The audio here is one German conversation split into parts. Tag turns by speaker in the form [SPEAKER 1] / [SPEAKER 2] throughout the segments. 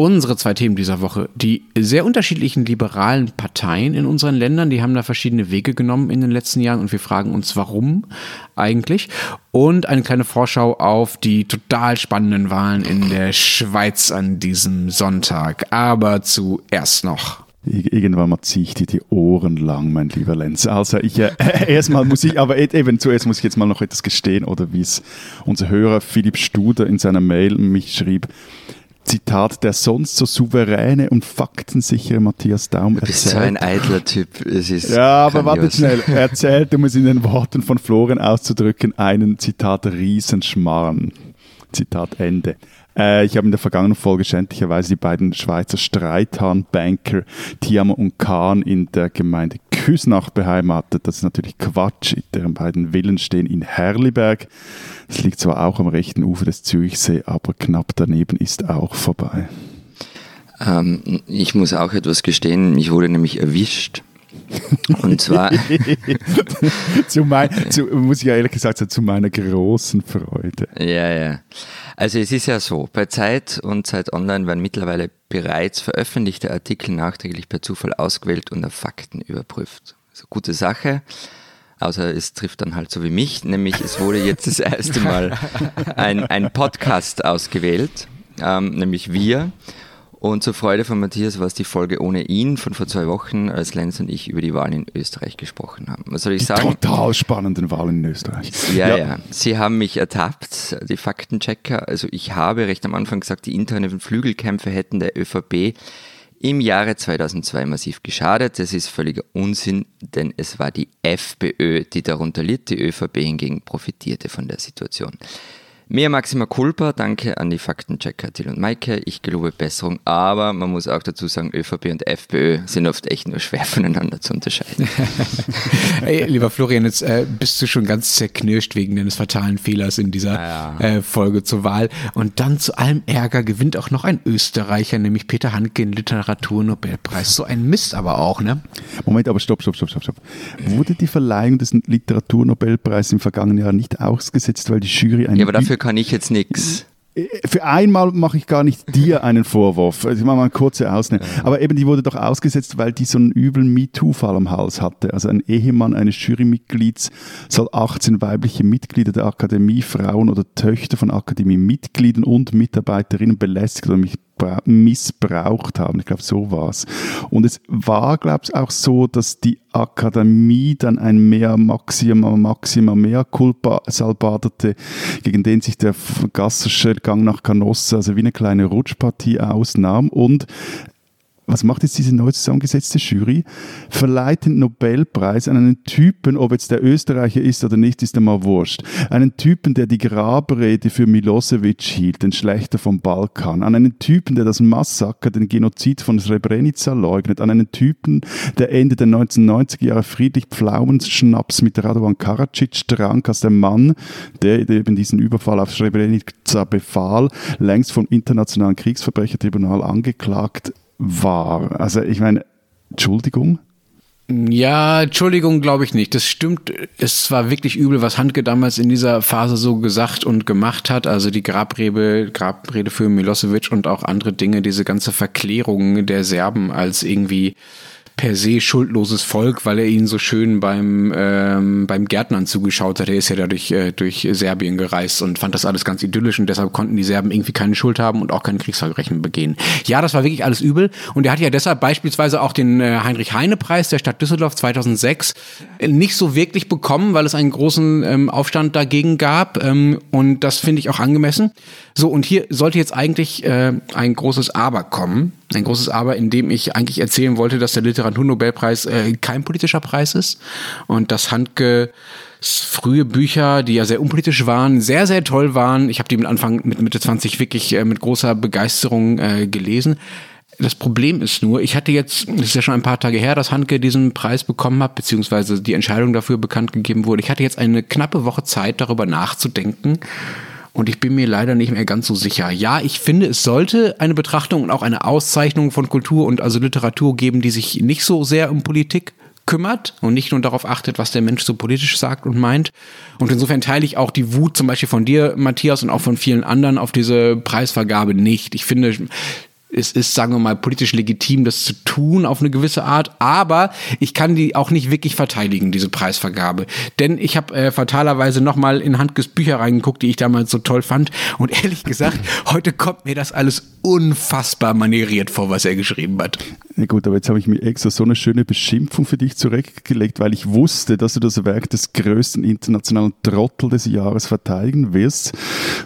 [SPEAKER 1] Unsere zwei Themen dieser Woche. Die sehr unterschiedlichen liberalen Parteien in unseren Ländern, die haben da verschiedene Wege genommen in den letzten Jahren und wir fragen uns, warum eigentlich. Und eine kleine Vorschau auf die total spannenden Wahlen in der Schweiz an diesem Sonntag. Aber zuerst noch.
[SPEAKER 2] Irgendwann mal ziehe ich dir die Ohren lang, mein lieber Lenz. Also ich, äh, erstmal muss ich, aber e-, eben zuerst muss ich jetzt mal noch etwas gestehen oder wie es unser Hörer Philipp Studer in seiner Mail mich schrieb. Zitat, der sonst so souveräne und faktensichere Matthias Daum
[SPEAKER 3] erzählt. Du bist so ein eitler Typ. Es ist
[SPEAKER 2] ja, aber warte schnell. Er erzählt, um es in den Worten von Florian auszudrücken, einen Zitat Riesenschmarrn. Zitat Ende. Äh, ich habe in der vergangenen Folge schändlicherweise die beiden Schweizer Streithahn-Banker Tiamo und Kahn in der Gemeinde Küsnach beheimatet. Das ist natürlich Quatsch. Deren beiden Villen stehen in Herliberg. Es liegt zwar auch am rechten Ufer des Zürichsee, aber knapp daneben ist auch vorbei.
[SPEAKER 3] Ähm, ich muss auch etwas gestehen, ich wurde nämlich erwischt. Und zwar.
[SPEAKER 2] zu mein, zu, muss ich ja ehrlich gesagt sagen, zu meiner großen Freude.
[SPEAKER 3] Ja, ja. Also es ist ja so, bei Zeit und Zeit Online werden mittlerweile bereits veröffentlichte Artikel nachträglich per Zufall ausgewählt und auf Fakten überprüft. Also gute Sache. Außer es trifft dann halt so wie mich, nämlich es wurde jetzt das erste Mal ein, ein Podcast ausgewählt, ähm, nämlich wir. Und zur Freude von Matthias war es die Folge ohne ihn von vor zwei Wochen, als Lenz und ich über die Wahlen in Österreich gesprochen haben. Was soll ich
[SPEAKER 2] die
[SPEAKER 3] sagen?
[SPEAKER 2] Total spannenden Wahlen in Österreich.
[SPEAKER 3] Ja, ja, ja. Sie haben mich ertappt, die Faktenchecker. Also ich habe recht am Anfang gesagt, die internen Flügelkämpfe hätten der ÖVP im Jahre 2002 massiv geschadet. Das ist völliger Unsinn, denn es war die FPÖ, die darunter litt. Die ÖVP hingegen profitierte von der Situation. Mehr Maxima Culpa, danke an die Faktenchecker Till und Maike. Ich gelobe Besserung, aber man muss auch dazu sagen, ÖVP und FPÖ sind oft echt nur schwer voneinander zu unterscheiden.
[SPEAKER 1] hey, lieber Florian, jetzt äh, bist du schon ganz zerknirscht wegen deines fatalen Fehlers in dieser ja, ja. Äh, Folge zur Wahl. Und dann zu allem Ärger gewinnt auch noch ein Österreicher, nämlich Peter Handke, den Literaturnobelpreis. So ein Mist aber auch, ne?
[SPEAKER 2] Moment, aber stopp, stopp, stopp, stopp, stopp. Wurde die Verleihung des Literaturnobelpreises im vergangenen Jahr nicht ausgesetzt, weil die Jury
[SPEAKER 3] ein ja, aber dafür kann ich jetzt nichts
[SPEAKER 2] für einmal mache ich gar nicht dir einen Vorwurf. Also ich mache mal eine kurze Ausnahme. Aber eben, die wurde doch ausgesetzt, weil die so einen üblen MeToo-Fall am Hals hatte. Also ein Ehemann eines Jurymitglieds soll 18 weibliche Mitglieder der Akademie, Frauen oder Töchter von Akademie-Mitgliedern und Mitarbeiterinnen belästigt oder missbraucht haben. Ich glaube, so war es. Und es war, glaube ich, auch so, dass die Akademie dann ein mehr Maxima, Maxima mehr Culpa salbaderte, gegen den sich der Gassersche Gang nach Canossa, also wie eine kleine Rutschpartie ausnahm und was macht jetzt diese neu zusammengesetzte Jury? Verleiht den Nobelpreis an einen Typen, ob jetzt der Österreicher ist oder nicht, ist einmal wurscht. Einen Typen, der die Grabrede für Milosevic hielt, den Schlechter vom Balkan. An einen Typen, der das Massaker, den Genozid von Srebrenica leugnet. An einen Typen, der Ende der 1990er Jahre friedlich Pflaumenschnaps mit Radovan Karadzic trank, als der Mann, der eben diesen Überfall auf Srebrenica befahl, längst vom Internationalen Kriegsverbrechertribunal angeklagt war. Also ich meine, Entschuldigung.
[SPEAKER 1] Ja, Entschuldigung, glaube ich nicht. Das stimmt. Es war wirklich übel, was Handke damals in dieser Phase so gesagt und gemacht hat. Also die Grabrede, Grabrede für Milosevic und auch andere Dinge, diese ganze Verklärung der Serben als irgendwie per se schuldloses Volk, weil er ihnen so schön beim, ähm, beim Gärtnern zugeschaut hat. Er ist ja dadurch äh, durch Serbien gereist und fand das alles ganz idyllisch und deshalb konnten die Serben irgendwie keine Schuld haben und auch keine Kriegsverbrechen begehen. Ja, das war wirklich alles übel und er hat ja deshalb beispielsweise auch den äh, Heinrich-Heine-Preis der Stadt Düsseldorf 2006 nicht so wirklich bekommen, weil es einen großen ähm, Aufstand dagegen gab ähm, und das finde ich auch angemessen. So, und hier sollte jetzt eigentlich äh, ein großes Aber kommen. Ein großes Aber, in dem ich eigentlich erzählen wollte, dass der Literaturnobelpreis äh, kein politischer Preis ist und dass Handke frühe Bücher, die ja sehr unpolitisch waren, sehr, sehr toll waren. Ich habe die mit Anfang, mit Mitte 20 wirklich äh, mit großer Begeisterung äh, gelesen. Das Problem ist nur, ich hatte jetzt, es ist ja schon ein paar Tage her, dass Handke diesen Preis bekommen hat, beziehungsweise die Entscheidung dafür bekannt gegeben wurde. Ich hatte jetzt eine knappe Woche Zeit, darüber nachzudenken und ich bin mir leider nicht mehr ganz so sicher. Ja, ich finde, es sollte eine Betrachtung und auch eine Auszeichnung von Kultur und also Literatur geben, die sich nicht so sehr um Politik kümmert und nicht nur darauf achtet, was der Mensch so politisch sagt und meint. Und insofern teile ich auch die Wut zum Beispiel von dir, Matthias, und auch von vielen anderen auf diese Preisvergabe nicht. Ich finde, es ist, sagen wir mal, politisch legitim, das zu tun auf eine gewisse Art, aber ich kann die auch nicht wirklich verteidigen, diese Preisvergabe. Denn ich habe äh, fatalerweise nochmal in Handkes Bücher reingeguckt, die ich damals so toll fand. Und ehrlich gesagt, heute kommt mir das alles unfassbar manieriert vor, was er geschrieben hat.
[SPEAKER 2] Ja gut, aber jetzt habe ich mir extra so eine schöne Beschimpfung für dich zurechtgelegt, weil ich wusste, dass du das Werk des größten internationalen Trottel des Jahres verteidigen wirst.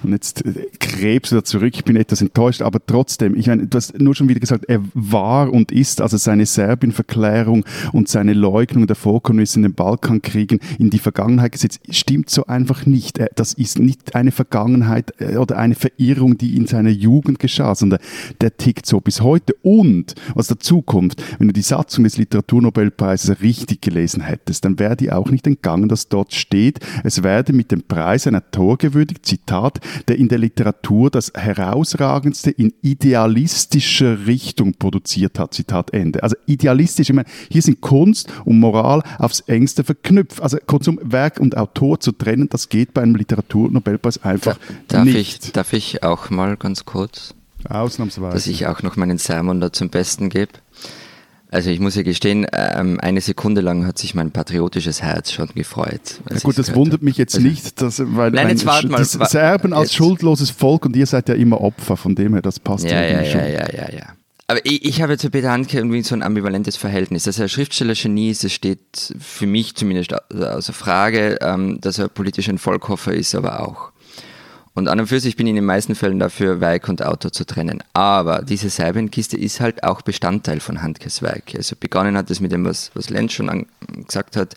[SPEAKER 2] Und jetzt äh, gräbst du da zurück. Ich bin etwas enttäuscht, aber trotzdem, ich meine, du hast nur schon wieder gesagt, er war und ist, also seine Serbien-Verklärung und seine Leugnung der Vorkommnisse in den Balkankriegen in die Vergangenheit gesetzt, stimmt so einfach nicht. Das ist nicht eine Vergangenheit äh, oder eine Verirrung, die in seiner Jugend geschah, sondern der tickt so bis heute. Und was dazu kommt, wenn du die Satzung des Literaturnobelpreises richtig gelesen hättest, dann wäre die auch nicht entgangen, dass dort steht, es werde mit dem Preis ein Autor gewürdigt, Zitat, der in der Literatur das herausragendste in Idealist idealistischer Richtung produziert hat. Zitat Ende. Also idealistisch, ich meine, hier sind Kunst und Moral aufs engste verknüpft. Also kurzum, Werk und Autor zu trennen, das geht bei einem Literaturnobelpreis einfach
[SPEAKER 3] darf
[SPEAKER 2] nicht.
[SPEAKER 3] Ich, darf ich auch mal ganz kurz?
[SPEAKER 2] Ausnahmsweise.
[SPEAKER 3] Dass ich auch noch meinen Sermon da zum Besten gebe. Also ich muss ja gestehen, ähm, eine Sekunde lang hat sich mein patriotisches Herz schon gefreut.
[SPEAKER 2] Ja gut, das wundert mich jetzt also, nicht, dass, weil
[SPEAKER 3] Nein, jetzt warte mal,
[SPEAKER 2] die Serben als jetzt. schuldloses Volk und ihr seid ja immer Opfer, von dem her, das passt
[SPEAKER 3] ja, ja, ja, ja, ja, ja. Aber ich, ich habe zu Peter Handke irgendwie so ein ambivalentes Verhältnis. Dass er Schriftsteller-Genie ist, es steht für mich zumindest außer Frage, ähm, dass er politisch ein Volkhoffer ist, aber auch. Und an und für sich bin ich in den meisten Fällen dafür, Werk und Autor zu trennen. Aber diese Serbienkiste ist halt auch Bestandteil von Handkes Werk. Also begonnen hat es mit dem, was, was Lenz schon gesagt hat,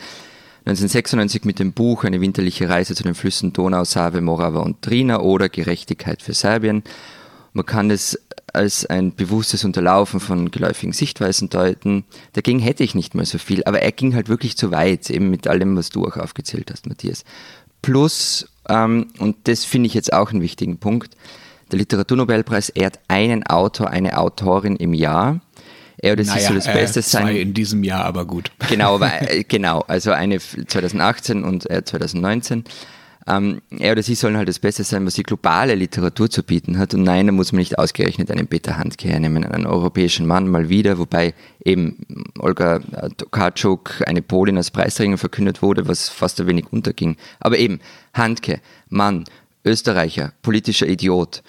[SPEAKER 3] 1996 mit dem Buch Eine winterliche Reise zu den Flüssen Donau, Save, Morava und Trina oder Gerechtigkeit für Serbien. Man kann es als ein bewusstes Unterlaufen von geläufigen Sichtweisen deuten. Dagegen hätte ich nicht mehr so viel, aber er ging halt wirklich zu weit, eben mit allem, was du auch aufgezählt hast, Matthias. Plus ähm, und das finde ich jetzt auch einen wichtigen Punkt. Der Literaturnobelpreis ehrt einen Autor, eine Autorin im Jahr. Er oder naja, sie soll das äh, Beste sein.
[SPEAKER 1] in diesem Jahr, aber gut.
[SPEAKER 3] Genau, aber, äh, genau. Also eine 2018 und er 2019. Ähm, er oder sie sollen halt das Beste sein, was die globale Literatur zu bieten hat. Und nein, da muss man nicht ausgerechnet einen Peter Handke hernehmen, einen europäischen Mann mal wieder, wobei eben Olga Tokarczuk, eine Polin als Preisträgerin verkündet wurde, was fast ein wenig unterging. Aber eben Handke, Mann, Österreicher, politischer Idiot,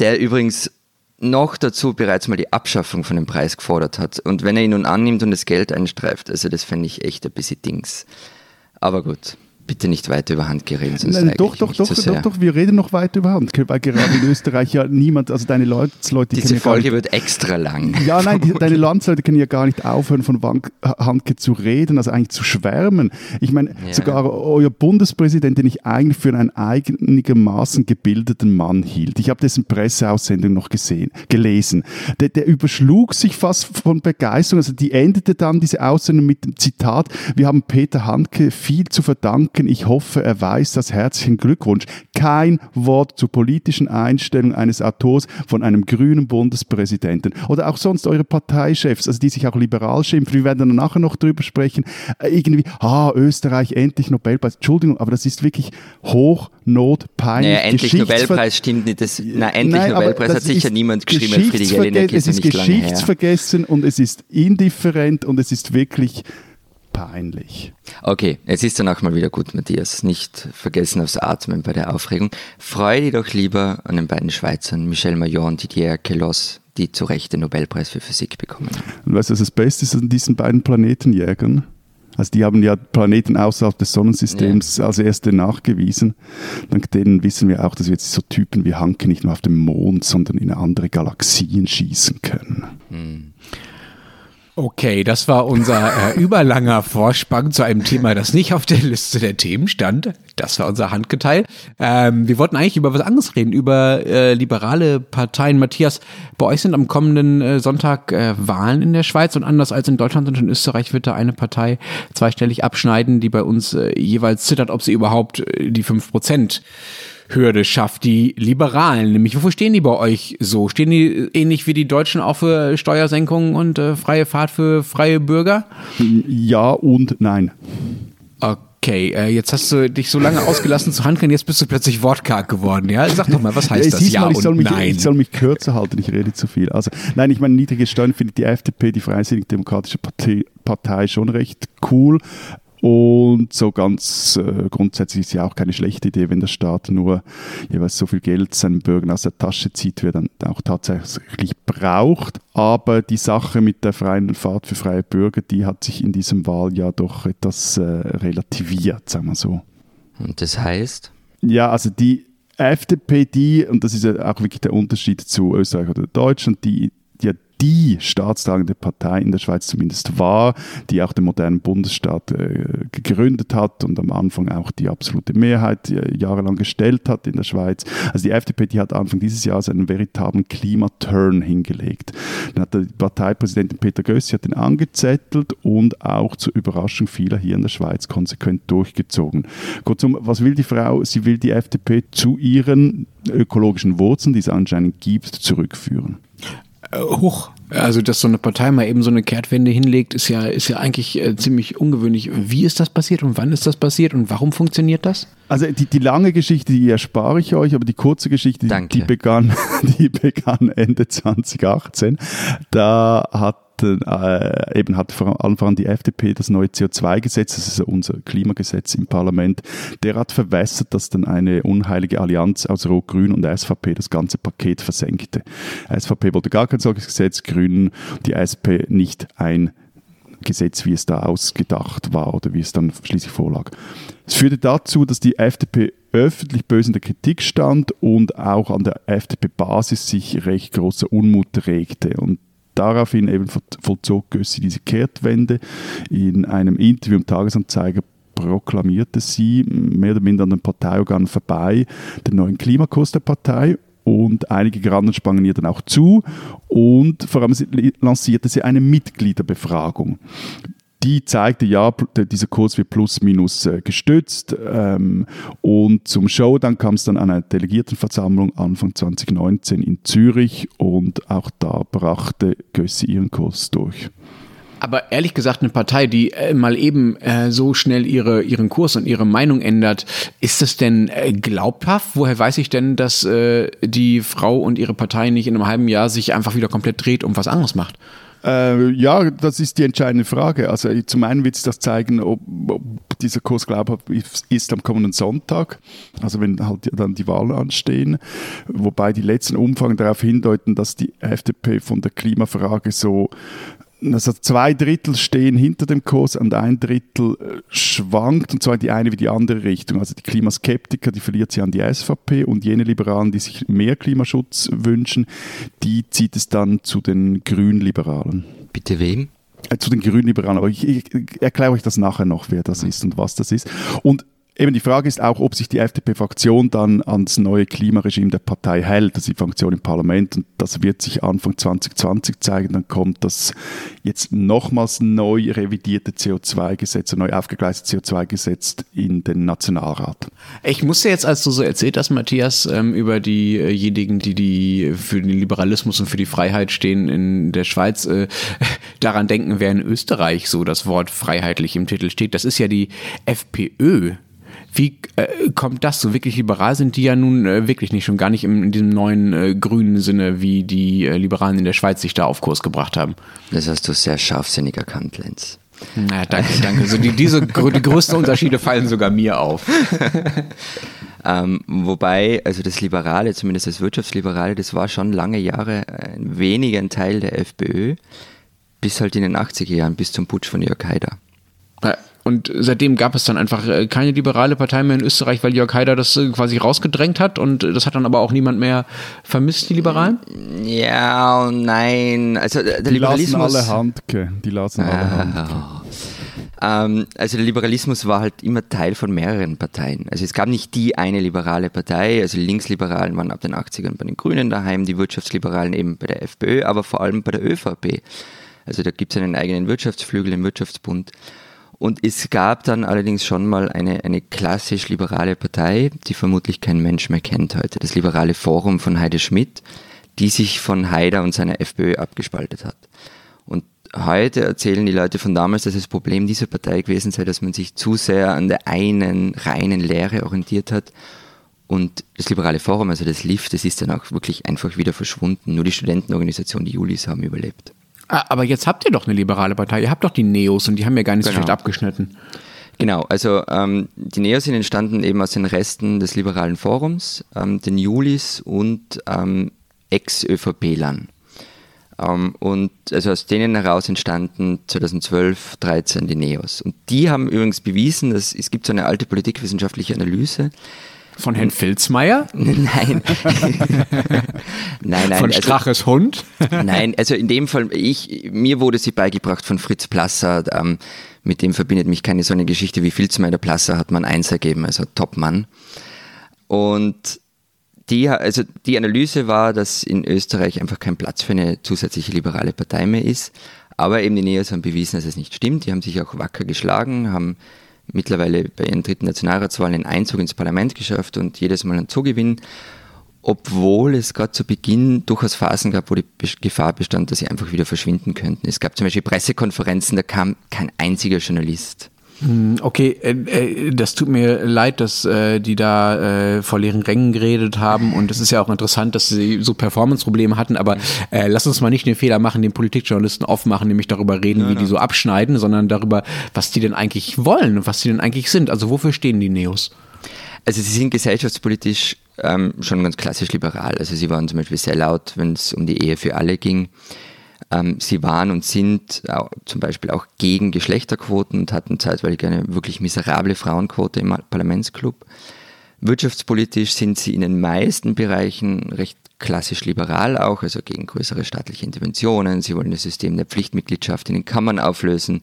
[SPEAKER 3] der übrigens noch dazu bereits mal die Abschaffung von dem Preis gefordert hat. Und wenn er ihn nun annimmt und das Geld einstreift, also das fände ich echt ein bisschen Dings. Aber gut bitte nicht weiter über Handke reden.
[SPEAKER 2] Sonst Nein, doch, doch, doch, doch, doch, wir reden noch weiter über Handke, weil gerade in Österreich ja niemand, also deine Landsleute...
[SPEAKER 3] Diese Folge wird extra lang.
[SPEAKER 2] Ja, nein, die, deine Landsleute können ja gar nicht aufhören, von Handke zu reden, also eigentlich zu schwärmen. Ich meine, ja. sogar euer Bundespräsident, den ich eigentlich für einen einigermaßen gebildeten Mann hielt, ich habe dessen Presseaussendung noch gesehen, gelesen, der, der überschlug sich fast von Begeisterung, also die endete dann diese Aussendung mit dem Zitat, wir haben Peter Handke viel zu verdanken, danken. Ich hoffe, er weiß das. Herzlichen Glückwunsch. Kein Wort zur politischen Einstellung eines Autors von einem grünen Bundespräsidenten. Oder auch sonst eure Parteichefs, also die sich auch liberal schimpfen. Wir werden dann nachher noch drüber sprechen. Äh, irgendwie, ah, Österreich, endlich Nobelpreis. Entschuldigung, aber das ist wirklich hochnotpeinlich.
[SPEAKER 3] Naja, endlich Nobelpreis stimmt nicht. Das, na, endlich nein, Nobelpreis hat sicher niemand geschrieben.
[SPEAKER 2] Es ist geschichtsvergessen und es ist indifferent und es ist wirklich peinlich.
[SPEAKER 3] Okay, jetzt ist dann auch mal wieder gut, Matthias. Nicht vergessen aufs Atmen bei der Aufregung. Freue dich doch lieber an den beiden Schweizern, Michel Mayor und Didier Queloz, die zu Recht den Nobelpreis für Physik bekommen.
[SPEAKER 2] Und weißt du, was das Beste ist an diesen beiden Planetenjägern? Also die haben ja Planeten außerhalb des Sonnensystems ja. als erste nachgewiesen. Dank denen wissen wir auch, dass wir jetzt so Typen wie Hanke nicht nur auf dem Mond, sondern in andere Galaxien schießen können. Hm.
[SPEAKER 1] Okay, das war unser äh, überlanger Vorspann zu einem Thema, das nicht auf der Liste der Themen stand. Das war unser Handgeteil. Ähm, wir wollten eigentlich über was anderes reden, über äh, liberale Parteien. Matthias, bei euch sind am kommenden äh, Sonntag äh, Wahlen in der Schweiz und anders als in Deutschland und in Österreich wird da eine Partei zweistellig abschneiden, die bei uns äh, jeweils zittert, ob sie überhaupt äh, die fünf Prozent Hürde schafft. Die Liberalen, nämlich, wofür stehen die bei euch so? Stehen die ähnlich wie die Deutschen auch für Steuersenkungen und äh, freie Fahrt für freie Bürger?
[SPEAKER 2] Ja und nein.
[SPEAKER 1] Okay, äh, jetzt hast du dich so lange ausgelassen zu handeln, jetzt bist du plötzlich wortkarg geworden. Ja, sag doch mal, was heißt ja, das?
[SPEAKER 2] Ja mal, ich soll, mich, nein. ich soll mich kürzer halten, ich rede zu viel. Also, nein, ich meine, niedrige Steuern findet die FDP, die Freisinnig Demokratische Partei, Partei schon recht cool. Und so ganz äh, grundsätzlich ist ja auch keine schlechte Idee, wenn der Staat nur jeweils so viel Geld seinen Bürgern aus der Tasche zieht, wie er dann auch tatsächlich braucht. Aber die Sache mit der freien Fahrt für freie Bürger, die hat sich in diesem Wahljahr doch etwas äh, relativiert, sagen wir so.
[SPEAKER 3] Und das heißt?
[SPEAKER 2] Ja, also die FDP, die, und das ist ja auch wirklich der Unterschied zu Österreich oder Deutschland, die, die die staatstragende Partei in der Schweiz zumindest war, die auch den modernen Bundesstaat äh, gegründet hat und am Anfang auch die absolute Mehrheit äh, jahrelang gestellt hat in der Schweiz. Also die FDP, die hat Anfang dieses Jahres einen veritablen Klimaturn hingelegt. Dann hat der Parteipräsident Peter Gössi hat den angezettelt und auch zur Überraschung vieler hier in der Schweiz konsequent durchgezogen. Kurzum, was will die Frau? Sie will die FDP zu ihren ökologischen Wurzeln, die es anscheinend gibt, zurückführen.
[SPEAKER 1] Äh, hoch. Also, dass so eine Partei mal eben so eine Kehrtwende hinlegt, ist ja, ist ja eigentlich äh, ziemlich ungewöhnlich. Wie ist das passiert und wann ist das passiert und warum funktioniert das?
[SPEAKER 2] Also die, die lange Geschichte, die erspare ich euch, aber die kurze Geschichte, die, die, begann, die begann Ende 2018. Da hat äh, eben hat vor allem die FDP das neue CO2-Gesetz, das ist unser Klimagesetz im Parlament, derart verwässert, dass dann eine unheilige Allianz aus Rot-Grün und SVP das ganze Paket versenkte. SVP wollte gar kein solches Gesetz, Grünen die SP nicht ein Gesetz, wie es da ausgedacht war oder wie es dann schließlich vorlag. Es führte dazu, dass die FDP öffentlich böse in der Kritik stand und auch an der FDP-Basis sich recht großer Unmut regte. Und Daraufhin eben vollzog Gössi diese Kehrtwende. In einem Interview im Tagesanzeiger proklamierte sie mehr oder minder an den Parteiorganen vorbei den neuen Klimakurs der Partei. Und einige Granden sprangen ihr dann auch zu. Und vor allem lancierte sie eine Mitgliederbefragung die zeigte, ja, dieser Kurs wird plus minus äh, gestützt. Ähm, und zum Show dann kam es dann an einer Delegiertenversammlung Anfang 2019 in Zürich und auch da brachte Gössi ihren Kurs durch.
[SPEAKER 1] Aber ehrlich gesagt, eine Partei, die äh, mal eben äh, so schnell ihre, ihren Kurs und ihre Meinung ändert, ist das denn äh, glaubhaft? Woher weiß ich denn, dass äh, die Frau und ihre Partei nicht in einem halben Jahr sich einfach wieder komplett dreht und was anderes macht?
[SPEAKER 2] Äh, ja, das ist die entscheidende Frage. Also zum einen wird es das zeigen, ob, ob dieser Kurs glaubhaft ist, am kommenden Sonntag, also wenn halt dann die Wahlen anstehen. Wobei die letzten Umfragen darauf hindeuten, dass die FDP von der Klimafrage so also zwei Drittel stehen hinter dem Kurs und ein Drittel äh, schwankt, und zwar in die eine wie die andere Richtung. Also die Klimaskeptiker, die verliert sie an die SVP und jene Liberalen, die sich mehr Klimaschutz wünschen, die zieht es dann zu den Grünliberalen.
[SPEAKER 3] Bitte wem?
[SPEAKER 2] Äh, zu den Grünliberalen, aber ich, ich, erkläre euch das nachher noch, wer das ist und was das ist. Und Eben die Frage ist auch, ob sich die FDP-Fraktion dann ans neue Klimaregime der Partei hält, also die Fraktion im Parlament. Und das wird sich Anfang 2020 zeigen. Dann kommt das jetzt nochmals neu revidierte CO2-Gesetz, neu aufgegleiste CO2-Gesetz in den Nationalrat.
[SPEAKER 1] Ich musste jetzt, als du so erzählt hast, Matthias, ähm, über diejenigen, die, die für den Liberalismus und für die Freiheit stehen in der Schweiz, äh, daran denken, wer in Österreich so das Wort freiheitlich im Titel steht. Das ist ja die FPÖ. Wie äh, kommt das so? Wirklich liberal sind die ja nun äh, wirklich nicht, schon gar nicht im, in diesem neuen äh, grünen Sinne, wie die äh, Liberalen in der Schweiz sich da auf Kurs gebracht haben.
[SPEAKER 3] Das hast du sehr scharfsinnig erkannt, Lenz.
[SPEAKER 1] Na, danke, danke. Also die, diese die größten Unterschiede fallen sogar mir auf.
[SPEAKER 3] ähm, wobei, also das Liberale, zumindest das Wirtschaftsliberale, das war schon lange Jahre ein wenig ein Teil der FPÖ, bis halt in den 80er Jahren, bis zum Putsch von Jörg Haider.
[SPEAKER 1] Und seitdem gab es dann einfach äh, keine liberale Partei mehr in Österreich, weil Jörg Haider das äh, quasi rausgedrängt hat und das hat dann aber auch niemand mehr vermisst, die Liberalen?
[SPEAKER 3] Ja und nein. Also
[SPEAKER 2] der die Liberalismus. Lassen alle Handke. Die lassen alle ah, Handke.
[SPEAKER 3] Ähm, also der Liberalismus war halt immer Teil von mehreren Parteien. Also es gab nicht die eine liberale Partei, also die Linksliberalen waren ab den 80ern bei den Grünen daheim, die Wirtschaftsliberalen eben bei der FPÖ, aber vor allem bei der ÖVP. Also da gibt es einen eigenen Wirtschaftsflügel im Wirtschaftsbund. Und es gab dann allerdings schon mal eine, eine klassisch liberale Partei, die vermutlich kein Mensch mehr kennt heute, das Liberale Forum von Heide Schmidt, die sich von Haider und seiner FPÖ abgespaltet hat. Und heute erzählen die Leute von damals, dass das Problem dieser Partei gewesen sei, dass man sich zu sehr an der einen reinen Lehre orientiert hat. Und das Liberale Forum, also das LIF, das ist dann auch wirklich einfach wieder verschwunden. Nur die Studentenorganisation, die Julis, haben überlebt.
[SPEAKER 1] Ah, aber jetzt habt ihr doch eine liberale Partei. Ihr habt doch die Neos und die haben ja gar nicht genau. so schlecht abgeschnitten.
[SPEAKER 3] Genau, also ähm, die Neos sind entstanden eben aus den Resten des liberalen Forums, ähm, den Julis und ähm, Ex-ÖVP-Lern. Ähm, und also aus denen heraus entstanden 2012, 13 die Neos. Und die haben übrigens bewiesen, dass es gibt so eine alte politikwissenschaftliche Analyse.
[SPEAKER 1] Von Herrn Filzmeier?
[SPEAKER 3] Nein.
[SPEAKER 1] nein, nein. Von also Straches also, Hund?
[SPEAKER 3] nein, also in dem Fall, ich, mir wurde sie beigebracht von Fritz Plasser. Ähm, mit dem verbindet mich keine so eine Geschichte wie Filzmeier. Plasser hat man eins ergeben, also Topmann. Und die, also die Analyse war, dass in Österreich einfach kein Platz für eine zusätzliche liberale Partei mehr ist. Aber eben die Neos haben bewiesen, dass es nicht stimmt. Die haben sich auch wacker geschlagen, haben mittlerweile bei ihren dritten Nationalratswahlen einen Einzug ins Parlament geschafft und jedes Mal einen Zugewinn, obwohl es gerade zu Beginn durchaus Phasen gab, wo die Gefahr bestand, dass sie einfach wieder verschwinden könnten. Es gab zum Beispiel Pressekonferenzen, da kam kein einziger Journalist.
[SPEAKER 1] Hm, okay, äh, äh, das tut mir leid, dass äh, die da vor leeren Rängen geredet haben und es ist ja auch interessant, dass sie so Performance-Probleme hatten, aber äh, lass uns mal nicht den Fehler machen, den Politikjournalisten aufmachen, nämlich darüber reden, ja, wie ja. die so abschneiden, sondern darüber, was die denn eigentlich wollen und was die denn eigentlich sind. Also wofür stehen die Neos?
[SPEAKER 3] Also sie sind gesellschaftspolitisch ähm, schon ganz klassisch liberal. Also sie waren zum Beispiel sehr laut, wenn es um die Ehe für alle ging. Ähm, sie waren und sind zum Beispiel auch gegen Geschlechterquoten und hatten zeitweilig eine wirklich miserable Frauenquote im Parlamentsclub. Wirtschaftspolitisch sind sie in den meisten Bereichen recht klassisch liberal auch, also gegen größere staatliche Interventionen. Sie wollen das System der Pflichtmitgliedschaft in den Kammern auflösen.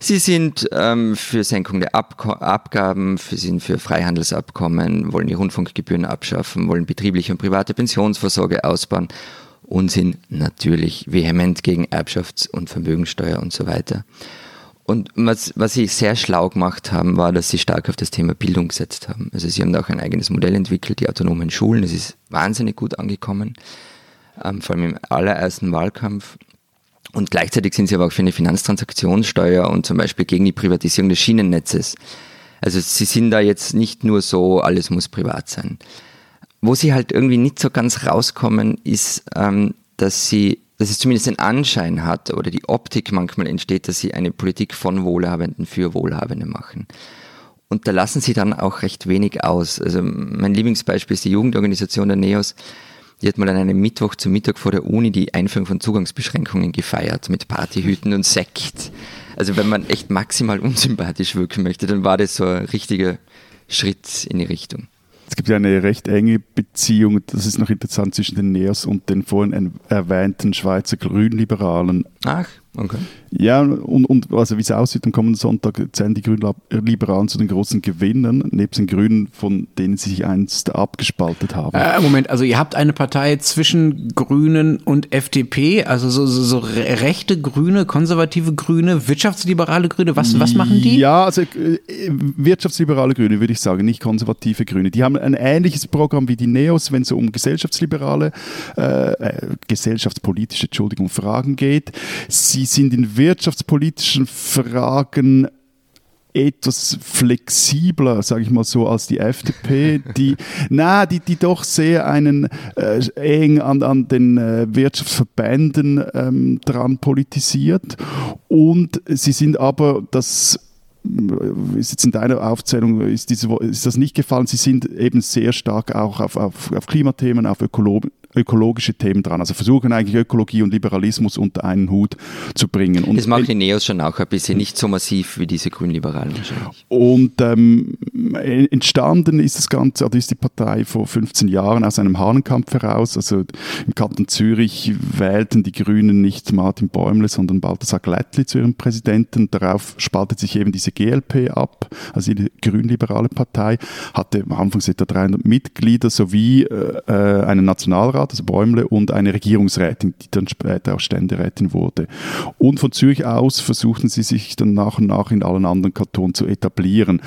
[SPEAKER 3] Sie sind ähm, für Senkung der Ab Abgaben, sie sind für Freihandelsabkommen, wollen die Rundfunkgebühren abschaffen, wollen betriebliche und private Pensionsvorsorge ausbauen und sind natürlich vehement gegen Erbschafts- und Vermögensteuer und so weiter. Und was, was sie sehr schlau gemacht haben, war, dass sie stark auf das Thema Bildung gesetzt haben. Also sie haben da auch ein eigenes Modell entwickelt, die autonomen Schulen. Das ist wahnsinnig gut angekommen, ähm, vor allem im allerersten Wahlkampf. Und gleichzeitig sind sie aber auch für eine Finanztransaktionssteuer und zum Beispiel gegen die Privatisierung des Schienennetzes. Also sie sind da jetzt nicht nur so, alles muss privat sein. Wo sie halt irgendwie nicht so ganz rauskommen, ist, ähm, dass sie, dass es zumindest den Anschein hat oder die Optik manchmal entsteht, dass sie eine Politik von Wohlhabenden für Wohlhabende machen. Und da lassen sie dann auch recht wenig aus. Also mein Lieblingsbeispiel ist die Jugendorganisation der NEOS. Die hat mal an einem Mittwoch zum Mittag vor der Uni die Einführung von Zugangsbeschränkungen gefeiert mit Partyhüten und Sekt. Also wenn man echt maximal unsympathisch wirken möchte, dann war das so ein richtiger Schritt in die Richtung.
[SPEAKER 2] Es gibt ja eine recht enge Beziehung, das ist noch interessant, zwischen den NEOS und den vorhin erwähnten Schweizer Grünliberalen.
[SPEAKER 3] Ach, Okay.
[SPEAKER 2] Ja, und, und also wie es aussieht, am kommenden Sonntag zählen die Grünliberalen zu den großen Gewinnern, nebst den Grünen, von denen sie sich einst abgespaltet haben.
[SPEAKER 1] Äh, Moment, also ihr habt eine Partei zwischen Grünen und FDP, also so, so, so rechte Grüne, konservative Grüne, wirtschaftsliberale Grüne, was, was machen die?
[SPEAKER 2] Ja, also äh, wirtschaftsliberale Grüne würde ich sagen, nicht konservative Grüne. Die haben ein ähnliches Programm wie die Neos, wenn es um gesellschaftsliberale, äh, äh gesellschaftspolitische, Entschuldigung, Fragen geht. Sie die sind in wirtschaftspolitischen Fragen etwas flexibler, sage ich mal so, als die FDP, die, na, die, die doch sehr einen äh, eng an, an den äh, Wirtschaftsverbänden ähm, dran politisiert. Und sie sind aber, das äh, ist jetzt in deiner Aufzählung, ist, diese, ist das nicht gefallen, sie sind eben sehr stark auch auf, auf, auf Klimathemen, auf Ökolo ökologische Themen dran. Also versuchen eigentlich Ökologie und Liberalismus unter einen Hut zu bringen. Und
[SPEAKER 3] das machen die Neos schon auch ein bisschen, nicht so massiv wie diese Grünliberalen wahrscheinlich.
[SPEAKER 2] Und ähm, entstanden ist das Ganze, also ist die Partei vor 15 Jahren aus einem Hahnenkampf heraus. Also im Kanton Zürich wählten die Grünen nicht Martin Bäumle, sondern Balthasar Glättli zu ihrem Präsidenten. Darauf spaltet sich eben diese GLP ab, also die grünliberale Partei, hatte am Anfang etwa 300 Mitglieder sowie äh, äh, einen Nationalrat, also Bäumle, und eine Regierungsrätin, die dann später auch Ständerätin wurde. Und von Zürich aus versuchten sie sich dann nach und nach in allen anderen Kantonen zu etablieren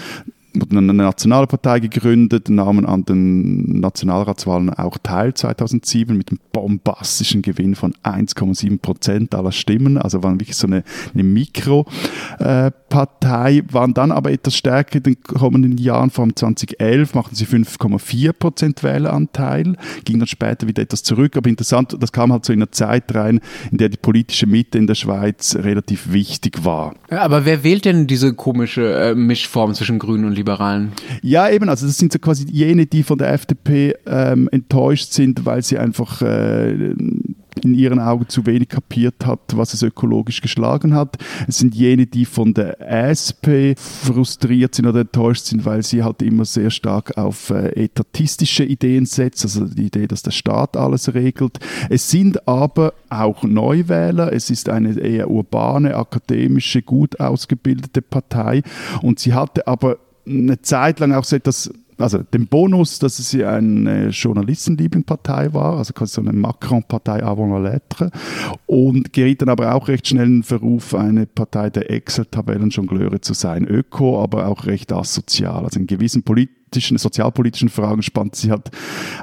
[SPEAKER 2] eine nationale Partei gegründet, nahmen an den Nationalratswahlen auch teil 2007 mit einem bombastischen Gewinn von 1,7 Prozent aller Stimmen, also waren wirklich so eine, eine Mikropartei, waren dann aber etwas stärker in den kommenden Jahren, vor allem 2011 machten sie 5,4 Prozent Wähleranteil, ging dann später wieder etwas zurück, aber interessant, das kam halt so in einer Zeit rein, in der die politische Mitte in der Schweiz relativ wichtig war.
[SPEAKER 1] Aber wer wählt denn diese komische äh, Mischform zwischen Grünen und Liberalen? Liberalen.
[SPEAKER 2] Ja, eben, also das sind so quasi jene, die von der FDP ähm, enttäuscht sind, weil sie einfach äh, in ihren Augen zu wenig kapiert hat, was es ökologisch geschlagen hat. Es sind jene, die von der SP frustriert sind oder enttäuscht sind, weil sie halt immer sehr stark auf äh, etatistische Ideen setzt, also die Idee, dass der Staat alles regelt. Es sind aber auch Neuwähler, es ist eine eher urbane, akademische, gut ausgebildete Partei und sie hatte aber eine Zeit lang auch so etwas also den Bonus, dass sie eine Journalistenlieblingpartei war, also quasi so eine Macron-Partei avant la lettre, und geriet dann aber auch recht schnell in Verruf, eine Partei der Excel-Tabellenjongleure zu sein. Öko, aber auch recht asozial. Also in gewissen politischen, sozialpolitischen Fragen spannt sie halt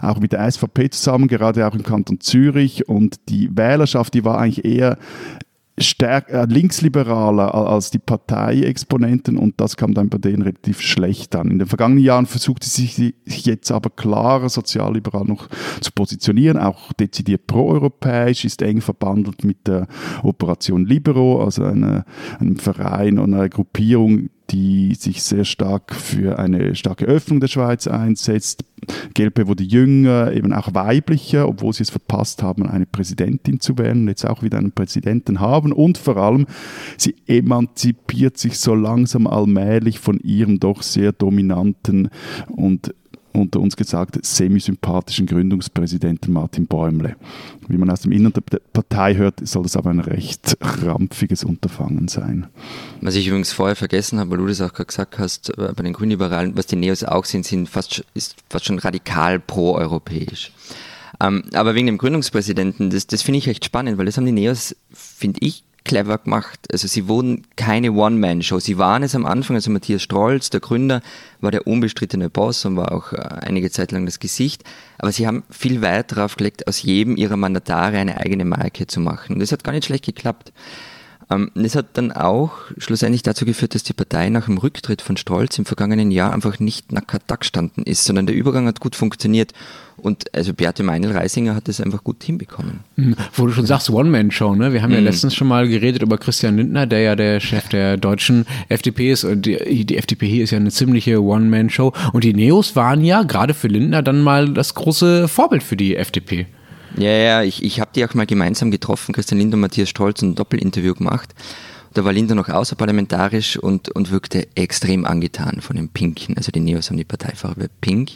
[SPEAKER 2] auch mit der SVP zusammen, gerade auch im Kanton Zürich, und die Wählerschaft, die war eigentlich eher stärker, äh, linksliberaler als die Parteiexponenten und das kam dann bei denen relativ schlecht an. In den vergangenen Jahren versuchte sie sich jetzt aber klarer sozialliberal noch zu positionieren, auch dezidiert proeuropäisch, ist eng verbandelt mit der Operation Libero, also eine, einem Verein und einer Gruppierung, die sich sehr stark für eine starke Öffnung der Schweiz einsetzt. GLP wurde jünger, eben auch weiblicher, obwohl sie es verpasst haben, eine Präsidentin zu wählen und jetzt auch wieder einen Präsidenten haben. Und vor allem, sie emanzipiert sich so langsam allmählich von ihrem doch sehr dominanten und unter uns gesagt, semi-sympathischen Gründungspräsidenten Martin Bäumle. Wie man aus dem Innern der Partei hört, soll das aber ein recht krampfiges Unterfangen sein.
[SPEAKER 3] Was ich übrigens vorher vergessen habe, weil du das auch gerade gesagt hast, äh, bei den Grünliberalen, was die Neos auch sind, sind fast, ist fast schon radikal pro-europäisch. Ähm, aber wegen dem Gründungspräsidenten, das, das finde ich echt spannend, weil das haben die Neos, finde ich, clever gemacht. Also sie wurden keine One-Man-Show. Sie waren es am Anfang, also Matthias Strolz, der Gründer, war der unbestrittene Boss und war auch äh, einige Zeit lang das Gesicht. Aber sie haben viel Wert darauf gelegt, aus jedem ihrer Mandatare eine eigene Marke zu machen. Und das hat gar nicht schlecht geklappt. Ähm, das hat dann auch schlussendlich dazu geführt, dass die Partei nach dem Rücktritt von Strolz im vergangenen Jahr einfach nicht nackert da gestanden ist, sondern der Übergang hat gut funktioniert. Und also Beate Meinl-Reisinger hat das einfach gut hinbekommen.
[SPEAKER 1] Mhm. Wo du schon sagst, One-Man-Show, ne? Wir haben mhm. ja letztens schon mal geredet über Christian Lindner, der ja der Chef der deutschen FDP ist. Und die, die FDP hier ist ja eine ziemliche One-Man-Show. Und die Neos waren ja gerade für Lindner dann mal das große Vorbild für die FDP.
[SPEAKER 3] Ja, ja, ich, ich habe die auch mal gemeinsam getroffen, Christian Linder und Matthias Stolz, ein Doppelinterview gemacht. Da war Linder noch außerparlamentarisch und, und wirkte extrem angetan von dem Pinken. Also die Neos haben die Parteifarbe Pink.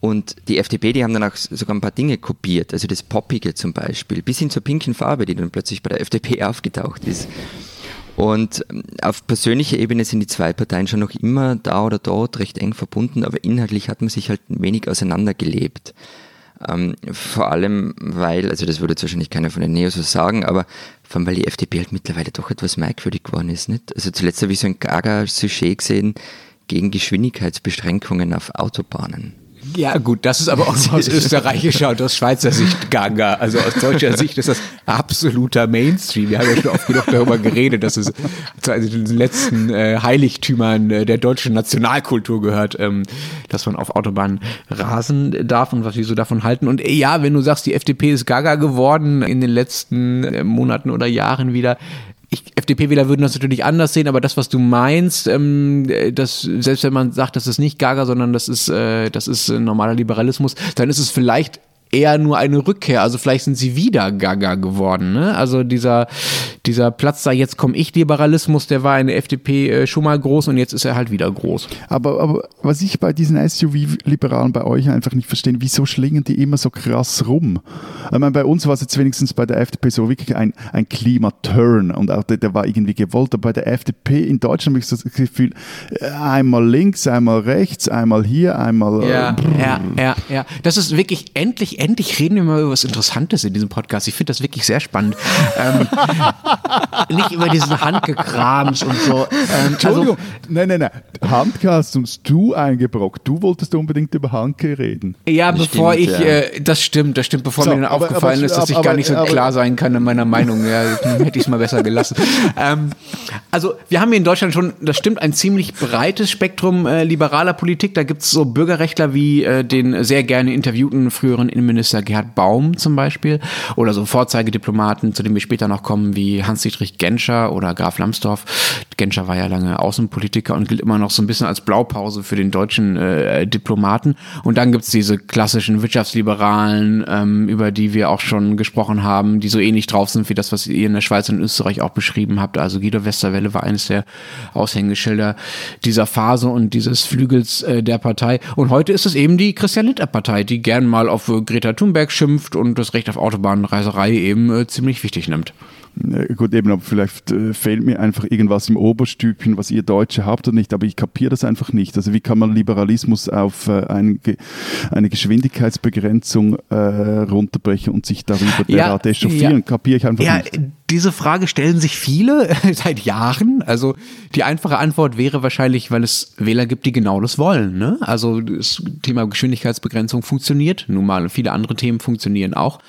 [SPEAKER 3] Und die FDP, die haben dann auch sogar ein paar Dinge kopiert, also das Poppige zum Beispiel, bis hin zur pinken Farbe, die dann plötzlich bei der FDP aufgetaucht ist. Und ähm, auf persönlicher Ebene sind die zwei Parteien schon noch immer da oder dort recht eng verbunden, aber inhaltlich hat man sich halt wenig auseinandergelebt. Ähm, vor allem, weil, also das würde jetzt wahrscheinlich keiner von den Neos so sagen, aber vor allem, weil die FDP halt mittlerweile doch etwas merkwürdig geworden ist, nicht? Also zuletzt habe ich so ein Gaga-Sujet gesehen gegen Geschwindigkeitsbeschränkungen auf Autobahnen.
[SPEAKER 1] Ja, gut, das ist aber auch aus österreichischer und aus Schweizer Sicht Ganga. Also aus deutscher Sicht ist das absoluter Mainstream. Wir haben ja schon oft genug darüber geredet, dass es zu den letzten äh, Heiligtümern äh, der deutschen Nationalkultur gehört, ähm, dass man auf Autobahnen rasen darf und was wir so davon halten. Und äh, ja, wenn du sagst, die FDP ist Gaga geworden in den letzten äh, Monaten oder Jahren wieder, FDP-Wähler würden das natürlich anders sehen, aber das, was du meinst, ähm, dass selbst wenn man sagt, das ist nicht Gaga, sondern das ist, äh, das ist äh, normaler Liberalismus, dann ist es vielleicht eher nur eine Rückkehr. Also vielleicht sind sie wieder Gaga geworden. Ne? Also dieser, dieser Platz da, jetzt komme ich Liberalismus, der war in der FDP äh, schon mal groß und jetzt ist er halt wieder groß.
[SPEAKER 2] Aber, aber was ich bei diesen SUV-Liberalen bei euch einfach nicht verstehe, wieso schlingen die immer so krass rum? Ich meine, bei uns war es jetzt wenigstens bei der FDP so wirklich ein, ein Klimaturn und auch der, der war irgendwie gewollt. Aber bei der FDP in Deutschland habe ich so das Gefühl, äh, einmal links, einmal rechts, einmal hier, einmal.
[SPEAKER 1] Äh, ja, ja, ja, ja. Das ist wirklich endlich endlich reden wir mal über was Interessantes in diesem Podcast. Ich finde das wirklich sehr spannend. ähm, nicht über diesen Handgekrams und so. Ähm,
[SPEAKER 2] also Entschuldigung, also, nein, nein, nein. Handke hast uns du eingebrockt. Du wolltest unbedingt über Handke reden.
[SPEAKER 1] Ja, das bevor stimmt, ich, ja. Äh, das stimmt, das stimmt, bevor so, mir dann aber, aufgefallen aber, ist, dass aber, ich gar nicht so klar sein kann in meiner Meinung. Ja, hätte ich es mal besser gelassen. ähm, also, wir haben hier in Deutschland schon, das stimmt, ein ziemlich breites Spektrum äh, liberaler Politik. Da gibt es so Bürgerrechtler wie äh, den sehr gerne interviewten früheren Innenminister Innenminister Gerhard Baum zum Beispiel oder so Vorzeigediplomaten, zu denen wir später noch kommen, wie Hans-Dietrich Genscher oder Graf Lambsdorff. Genscher war ja lange Außenpolitiker und gilt immer noch so ein bisschen als Blaupause für den deutschen äh, Diplomaten. Und dann gibt's diese klassischen Wirtschaftsliberalen, ähm, über die wir auch schon gesprochen haben, die so ähnlich drauf sind wie das, was ihr in der Schweiz und Österreich auch beschrieben habt. Also Guido Westerwelle war eines der Aushängeschilder dieser Phase und dieses Flügels äh, der Partei. Und heute ist es eben die Christian Lindner Partei, die gern mal auf äh, Greta Thunberg schimpft und das Recht auf Autobahnreiserei eben äh, ziemlich wichtig nimmt.
[SPEAKER 2] Gut, eben, aber vielleicht äh, fehlt mir einfach irgendwas im Oberstübchen, was ihr Deutsche habt oder nicht, aber ich kapiere das einfach nicht. Also wie kann man Liberalismus auf äh, ein, eine Geschwindigkeitsbegrenzung äh, runterbrechen und sich darüber ja, derart echauffieren? Ja, kapiere ich einfach ja, nicht.
[SPEAKER 1] Diese Frage stellen sich viele seit Jahren. Also die einfache Antwort wäre wahrscheinlich, weil es Wähler gibt, die genau das wollen. Ne? Also das Thema Geschwindigkeitsbegrenzung funktioniert nun mal. Viele andere Themen funktionieren auch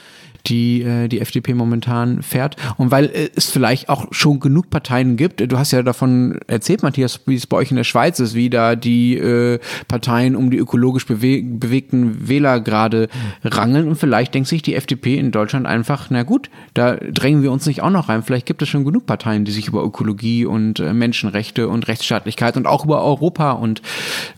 [SPEAKER 1] die äh, die FDP momentan fährt. Und weil äh, es vielleicht auch schon genug Parteien gibt, du hast ja davon erzählt, Matthias, wie es bei euch in der Schweiz ist, wie da die äh, Parteien um die ökologisch bewe bewegten Wähler gerade rangeln. Und vielleicht denkt sich die FDP in Deutschland einfach, na gut, da drängen wir uns nicht auch noch rein. Vielleicht gibt es schon genug Parteien, die sich über Ökologie und äh, Menschenrechte und Rechtsstaatlichkeit und auch über Europa und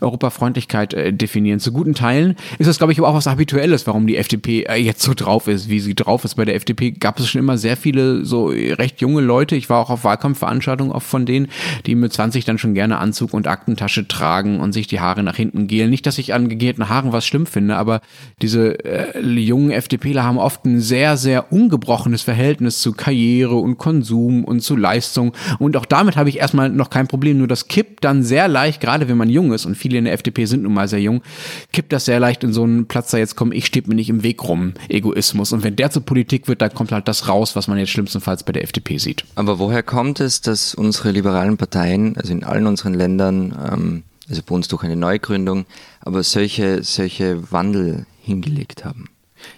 [SPEAKER 1] Europafreundlichkeit äh, definieren. Zu guten Teilen ist das, glaube ich, aber auch was Habituelles, warum die FDP jetzt so drauf ist, wie sie drauf ist. Bei der FDP gab es schon immer sehr viele so recht junge Leute. Ich war auch auf Wahlkampfveranstaltungen oft von denen, die mit 20 dann schon gerne Anzug und Aktentasche tragen und sich die Haare nach hinten gehen. Nicht, dass ich an gegelten Haaren was schlimm finde, aber diese äh, jungen FDPler haben oft ein sehr, sehr ungebrochenes Verhältnis zu Karriere und Konsum und zu Leistung. Und auch damit habe ich erstmal noch kein Problem. Nur das kippt dann sehr leicht, gerade wenn man jung ist und viele in der FDP sind nun mal sehr jung, kippt das sehr leicht in so einen Platz da jetzt komm, ich stehe mir nicht im Weg rum, Egoismus. Und wenn der der Politik wird, dann kommt halt das raus, was man jetzt schlimmstenfalls bei der FDP sieht.
[SPEAKER 3] Aber woher kommt es, dass unsere liberalen Parteien, also in allen unseren Ländern, ähm, also bei uns durch eine Neugründung, aber solche, solche Wandel hingelegt haben?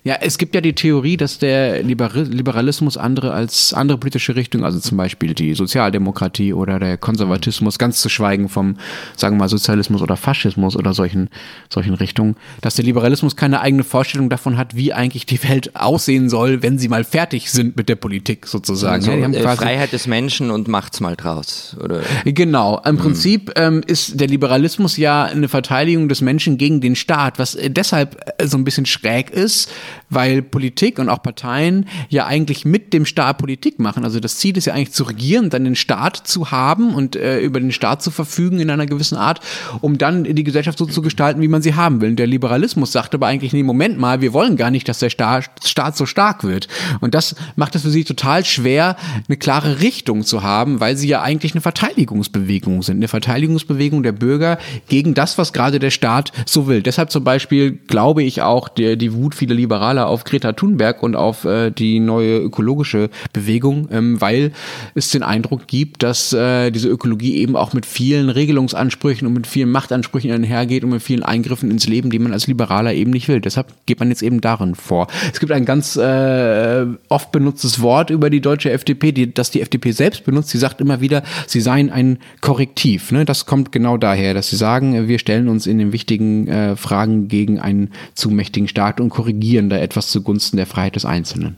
[SPEAKER 1] Ja, es gibt ja die Theorie, dass der Liberalismus andere als andere politische Richtungen, also zum Beispiel die Sozialdemokratie oder der Konservatismus, ganz zu schweigen vom, sagen wir mal, Sozialismus oder Faschismus oder solchen, solchen Richtungen, dass der Liberalismus keine eigene Vorstellung davon hat, wie eigentlich die Welt aussehen soll, wenn sie mal fertig sind mit der Politik sozusagen.
[SPEAKER 3] Also, ja, äh, Freiheit des Menschen und macht's mal draus, oder?
[SPEAKER 1] Genau. Im hm. Prinzip ähm, ist der Liberalismus ja eine Verteidigung des Menschen gegen den Staat, was äh, deshalb äh, so ein bisschen schräg ist, weil Politik und auch Parteien ja eigentlich mit dem Staat Politik machen. Also das Ziel ist ja eigentlich zu regieren, dann den Staat zu haben und äh, über den Staat zu verfügen in einer gewissen Art, um dann die Gesellschaft so zu gestalten, wie man sie haben will. Und der Liberalismus sagt aber eigentlich, nee, Moment mal, wir wollen gar nicht, dass der Staat, Staat so stark wird. Und das macht es für sie total schwer, eine klare Richtung zu haben, weil sie ja eigentlich eine Verteidigungsbewegung sind. Eine Verteidigungsbewegung der Bürger gegen das, was gerade der Staat so will. Deshalb zum Beispiel glaube ich auch, der, die Wut vieler Liberaler auf Greta Thunberg und auf äh, die neue ökologische Bewegung, ähm, weil es den Eindruck gibt, dass äh, diese Ökologie eben auch mit vielen Regelungsansprüchen und mit vielen Machtansprüchen einhergeht und mit vielen Eingriffen ins Leben, die man als Liberaler eben nicht will. Deshalb geht man jetzt eben darin vor. Es gibt ein ganz äh, oft benutztes Wort über die deutsche FDP, die, das die FDP selbst benutzt. Sie sagt immer wieder, sie seien ein Korrektiv. Ne? Das kommt genau daher, dass sie sagen, wir stellen uns in den wichtigen äh, Fragen gegen einen zu mächtigen Staat und korrigieren da etwas zugunsten der Freiheit des Einzelnen.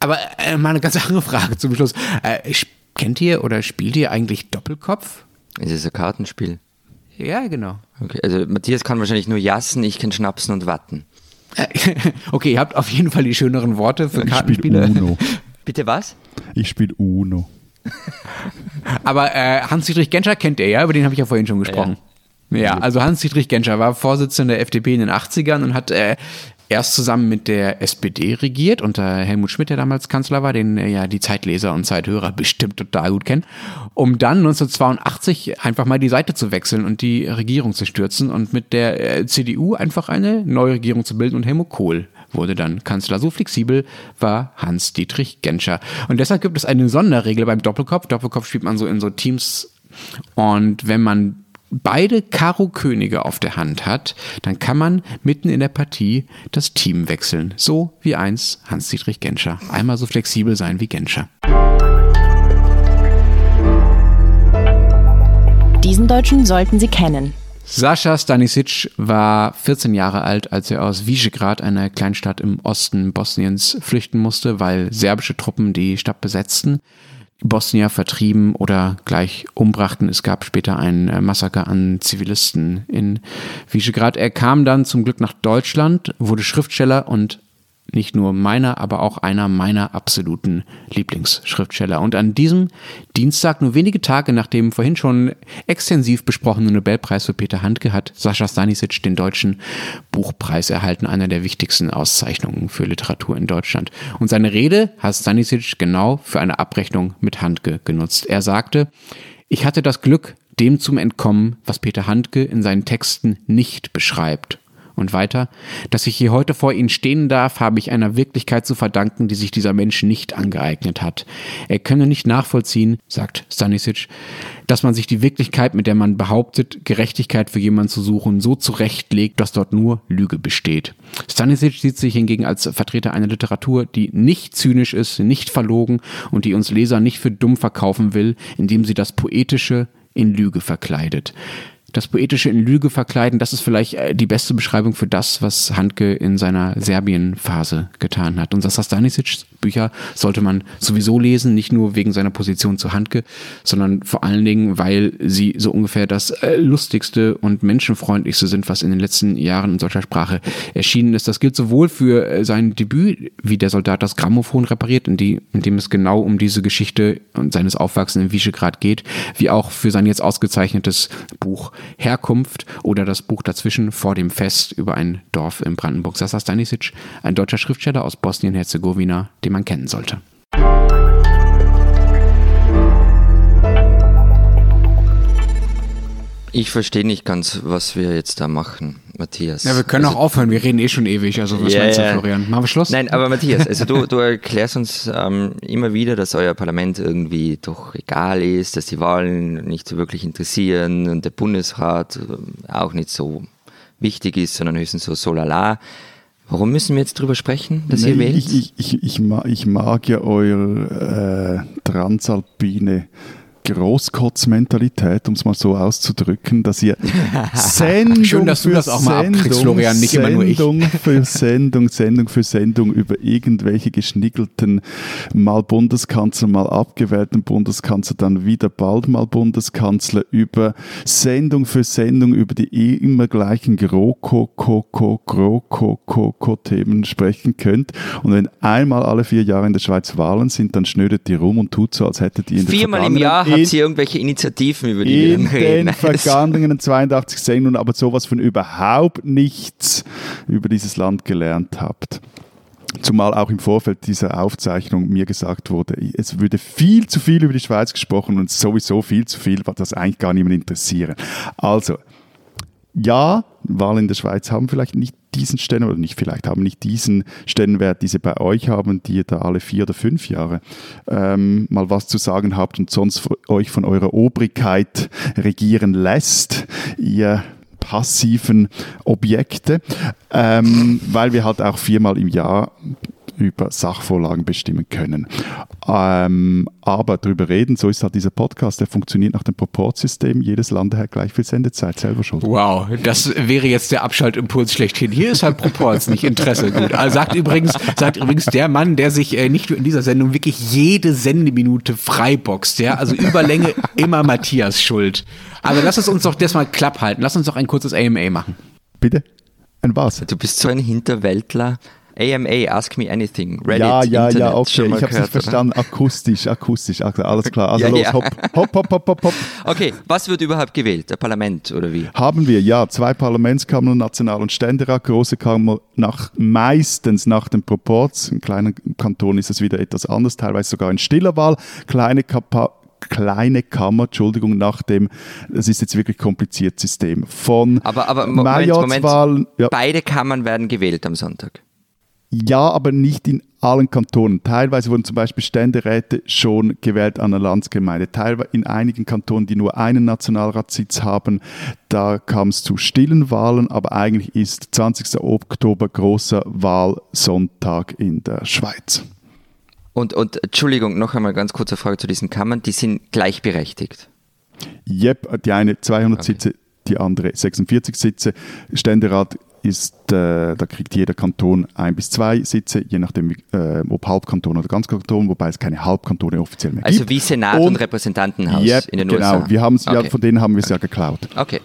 [SPEAKER 1] Aber äh, mal eine ganz andere Frage zum Schluss. Äh, kennt ihr oder spielt ihr eigentlich Doppelkopf?
[SPEAKER 3] Es ist ein Kartenspiel.
[SPEAKER 1] Ja, genau.
[SPEAKER 3] Okay, also Matthias kann wahrscheinlich nur jassen, ich kann schnapsen und watten.
[SPEAKER 1] Okay, ihr habt auf jeden Fall die schöneren Worte für
[SPEAKER 2] Ich
[SPEAKER 1] Kartenspiele.
[SPEAKER 2] spiele Uno.
[SPEAKER 3] Bitte was?
[SPEAKER 2] Ich spiele Uno.
[SPEAKER 1] Aber äh, Hans-Dietrich Genscher kennt ihr ja, über den habe ich ja vorhin schon gesprochen. Ja, also Hans-Dietrich Genscher war Vorsitzender der FDP in den 80ern und hat äh, erst zusammen mit der SPD regiert, unter Helmut Schmidt, der damals Kanzler war, den äh, ja die Zeitleser und Zeithörer bestimmt total gut kennen, um dann 1982 einfach mal die Seite zu wechseln und die Regierung zu stürzen und mit der äh, CDU einfach eine neue Regierung zu bilden und Helmut Kohl wurde dann Kanzler. So flexibel war Hans-Dietrich Genscher. Und deshalb gibt es eine Sonderregel beim Doppelkopf. Doppelkopf spielt man so in so Teams und wenn man beide Karo-Könige auf der Hand hat, dann kann man mitten in der Partie das Team wechseln. So wie eins Hans-Dietrich Genscher. Einmal so flexibel sein wie Genscher.
[SPEAKER 4] Diesen Deutschen sollten Sie kennen.
[SPEAKER 1] Sascha Stanisic war 14 Jahre alt, als er aus Visegrad, einer Kleinstadt im Osten Bosniens, flüchten musste, weil serbische Truppen die Stadt besetzten, Bosnier vertrieben oder gleich umbrachten. Es gab später ein äh, Massaker an Zivilisten in Visegrad. Er kam dann zum Glück nach Deutschland, wurde Schriftsteller und nicht nur meiner, aber auch einer meiner absoluten Lieblingsschriftsteller. Und an diesem Dienstag, nur wenige Tage nach dem vorhin schon extensiv besprochenen Nobelpreis für Peter Handke, hat Sascha Stanisic den deutschen Buchpreis erhalten, einer der wichtigsten Auszeichnungen für Literatur in Deutschland. Und seine Rede hat Stanisic genau für eine Abrechnung mit Handke genutzt. Er sagte, ich hatte das Glück, dem zum Entkommen, was Peter Handke in seinen Texten nicht beschreibt. Und weiter, dass ich hier heute vor Ihnen stehen darf, habe ich einer Wirklichkeit zu verdanken, die sich dieser Mensch nicht angeeignet hat. Er könne nicht nachvollziehen, sagt Stanisic, dass man sich die Wirklichkeit, mit der man behauptet, Gerechtigkeit für jemanden zu suchen, so zurechtlegt, dass dort nur Lüge besteht. Stanisic sieht sich hingegen als Vertreter einer Literatur, die nicht zynisch ist, nicht verlogen und die uns Leser nicht für dumm verkaufen will, indem sie das Poetische in Lüge verkleidet das Poetische in Lüge verkleiden, das ist vielleicht äh, die beste Beschreibung für das, was Handke in seiner Serbien-Phase getan hat. Und Sasa Stanisic Bücher sollte man sowieso lesen, nicht nur wegen seiner Position zu Handke, sondern vor allen Dingen, weil sie so ungefähr das äh, lustigste und menschenfreundlichste sind, was in den letzten Jahren in solcher Sprache erschienen ist. Das gilt sowohl für äh, sein Debüt, wie der Soldat das Grammophon repariert, in, die, in dem es genau um diese Geschichte und seines Aufwachsens in Visegrad geht, wie auch für sein jetzt ausgezeichnetes Buch Herkunft oder das Buch dazwischen vor dem Fest über ein Dorf in Brandenburg. Sasa Stanisic, ein deutscher Schriftsteller aus Bosnien-Herzegowina, den man kennen sollte.
[SPEAKER 3] Ich verstehe nicht ganz, was wir jetzt da machen, Matthias.
[SPEAKER 1] Ja, wir können
[SPEAKER 3] also,
[SPEAKER 1] auch aufhören, wir reden eh schon ewig. Also was
[SPEAKER 3] Ja,
[SPEAKER 1] meinst du. Florian? Machen wir Schluss?
[SPEAKER 3] Nein, aber Matthias, also du, du erklärst uns ähm, immer wieder, dass euer Parlament irgendwie doch egal ist, dass die Wahlen nicht so wirklich interessieren und der Bundesrat äh, auch nicht so wichtig ist, sondern höchstens so so lala. Warum müssen wir jetzt drüber sprechen, dass ihr
[SPEAKER 2] Nee,
[SPEAKER 3] wählt?
[SPEAKER 2] ich, ich, ich, ich, mag, ich mag ja eure äh, transalpine Großkotzmentalität, um es mal so auszudrücken, dass ihr Sendung
[SPEAKER 1] Schön, dass du
[SPEAKER 2] für
[SPEAKER 1] das auch mal
[SPEAKER 2] Sendung,
[SPEAKER 1] abkriegst, Florian, nicht immer nur ich.
[SPEAKER 2] Sendung für Sendung, Sendung für Sendung über irgendwelche geschnickelten, mal Bundeskanzler, mal abgewählten Bundeskanzler, dann wieder bald mal Bundeskanzler, über Sendung für Sendung über die eh immer gleichen GroKo-Ko-Ko-GroKo-Ko-Ko-Themen sprechen könnt. Und wenn einmal alle vier Jahre in der Schweiz Wahlen sind, dann schnödet ihr rum und tut so, als hättet ihr in den
[SPEAKER 3] Viermal im
[SPEAKER 2] vergangenen-
[SPEAKER 3] Jahr
[SPEAKER 2] in,
[SPEAKER 3] habt ihr irgendwelche Initiativen, über die wir
[SPEAKER 2] in
[SPEAKER 3] dann reden.
[SPEAKER 2] den vergangenen 82 Sendungen aber sowas von überhaupt nichts über dieses Land gelernt habt. Zumal auch im Vorfeld dieser Aufzeichnung mir gesagt wurde, es würde viel zu viel über die Schweiz gesprochen und sowieso viel zu viel, was das eigentlich gar niemand interessieren. Also, ja, Wahlen in der Schweiz haben vielleicht nicht diesen Stellenwert, oder nicht vielleicht, haben nicht diesen Stellenwert, die sie bei euch haben, die ihr da alle vier oder fünf Jahre ähm, mal was zu sagen habt und sonst euch von eurer Obrigkeit regieren lässt, ihr passiven Objekte, ähm, weil wir halt auch viermal im Jahr über Sachvorlagen bestimmen können. Ähm, aber darüber reden, so ist halt dieser Podcast, der funktioniert nach dem Proportsystem. Jedes Land hat gleich viel Sendezeit, selber schuld.
[SPEAKER 1] Wow, das wäre jetzt der Abschaltimpuls schlechthin. Hier ist halt Proports, nicht Interesse. Gut. Also sagt übrigens, sagt übrigens der Mann, der sich äh, nicht nur in dieser Sendung wirklich jede Sendeminute freiboxt, ja. Also Überlänge immer Matthias schuld. Also lass es uns doch das mal klapp halten. Lass uns doch ein kurzes AMA machen.
[SPEAKER 2] Bitte? Ein was?
[SPEAKER 3] Du bist so ein Hinterwäldler. AMA, Ask Me Anything, Reddit,
[SPEAKER 2] ja, ja,
[SPEAKER 3] Internet,
[SPEAKER 2] ja, okay.
[SPEAKER 3] schon mal
[SPEAKER 2] Ich habe es nicht verstanden. Akustisch, akustisch. Alles klar. Also
[SPEAKER 3] Ja,
[SPEAKER 2] los,
[SPEAKER 3] ja.
[SPEAKER 2] hopp, hopp, hopp, hopp, hopp, hopp.
[SPEAKER 3] Okay, was wird überhaupt gewählt? Ein Parlament oder wie?
[SPEAKER 2] Haben wir, ja, zwei Parlamentskammern, National- und Ständerat, große Kammer nach, meistens nach dem Proporz. In kleinen Kantonen ist es wieder etwas anders, teilweise sogar in stiller Wahl. Kleine Kapa kleine Kammer, Entschuldigung, nach dem, das ist jetzt wirklich kompliziert System, von
[SPEAKER 3] Aber, aber Moment, Moment.
[SPEAKER 2] Ja,
[SPEAKER 3] Beide Kammern werden gewählt am Sonntag.
[SPEAKER 2] Ja, aber nicht in allen Kantonen. Teilweise wurden zum Beispiel Ständeräte schon gewählt an der Landsgemeinde. Teilweise in einigen Kantonen, die nur einen Nationalratssitz haben, da kam es zu stillen Wahlen, aber eigentlich ist 20. Oktober großer Wahlsonntag in der Schweiz.
[SPEAKER 3] Und, und Entschuldigung, noch einmal ganz kurze Frage zu diesen Kammern. Die sind gleichberechtigt.
[SPEAKER 2] Yep, die eine 200 Sitze, die andere 46 Sitze. Ständerat ist, äh, da kriegt jeder Kanton ein bis zwei Sitze, je nachdem, äh, ob Halbkanton oder Ganzkanton, wobei es keine Halbkantone offiziell mehr
[SPEAKER 3] Also
[SPEAKER 2] gibt.
[SPEAKER 3] wie Senat und, Repräsentantenhaus
[SPEAKER 2] Yep,
[SPEAKER 3] in den
[SPEAKER 2] genau.
[SPEAKER 3] USA.
[SPEAKER 2] Wir haben's, ja,
[SPEAKER 3] Okay.
[SPEAKER 2] von denen haben wir es ja geklaut.
[SPEAKER 3] Okay.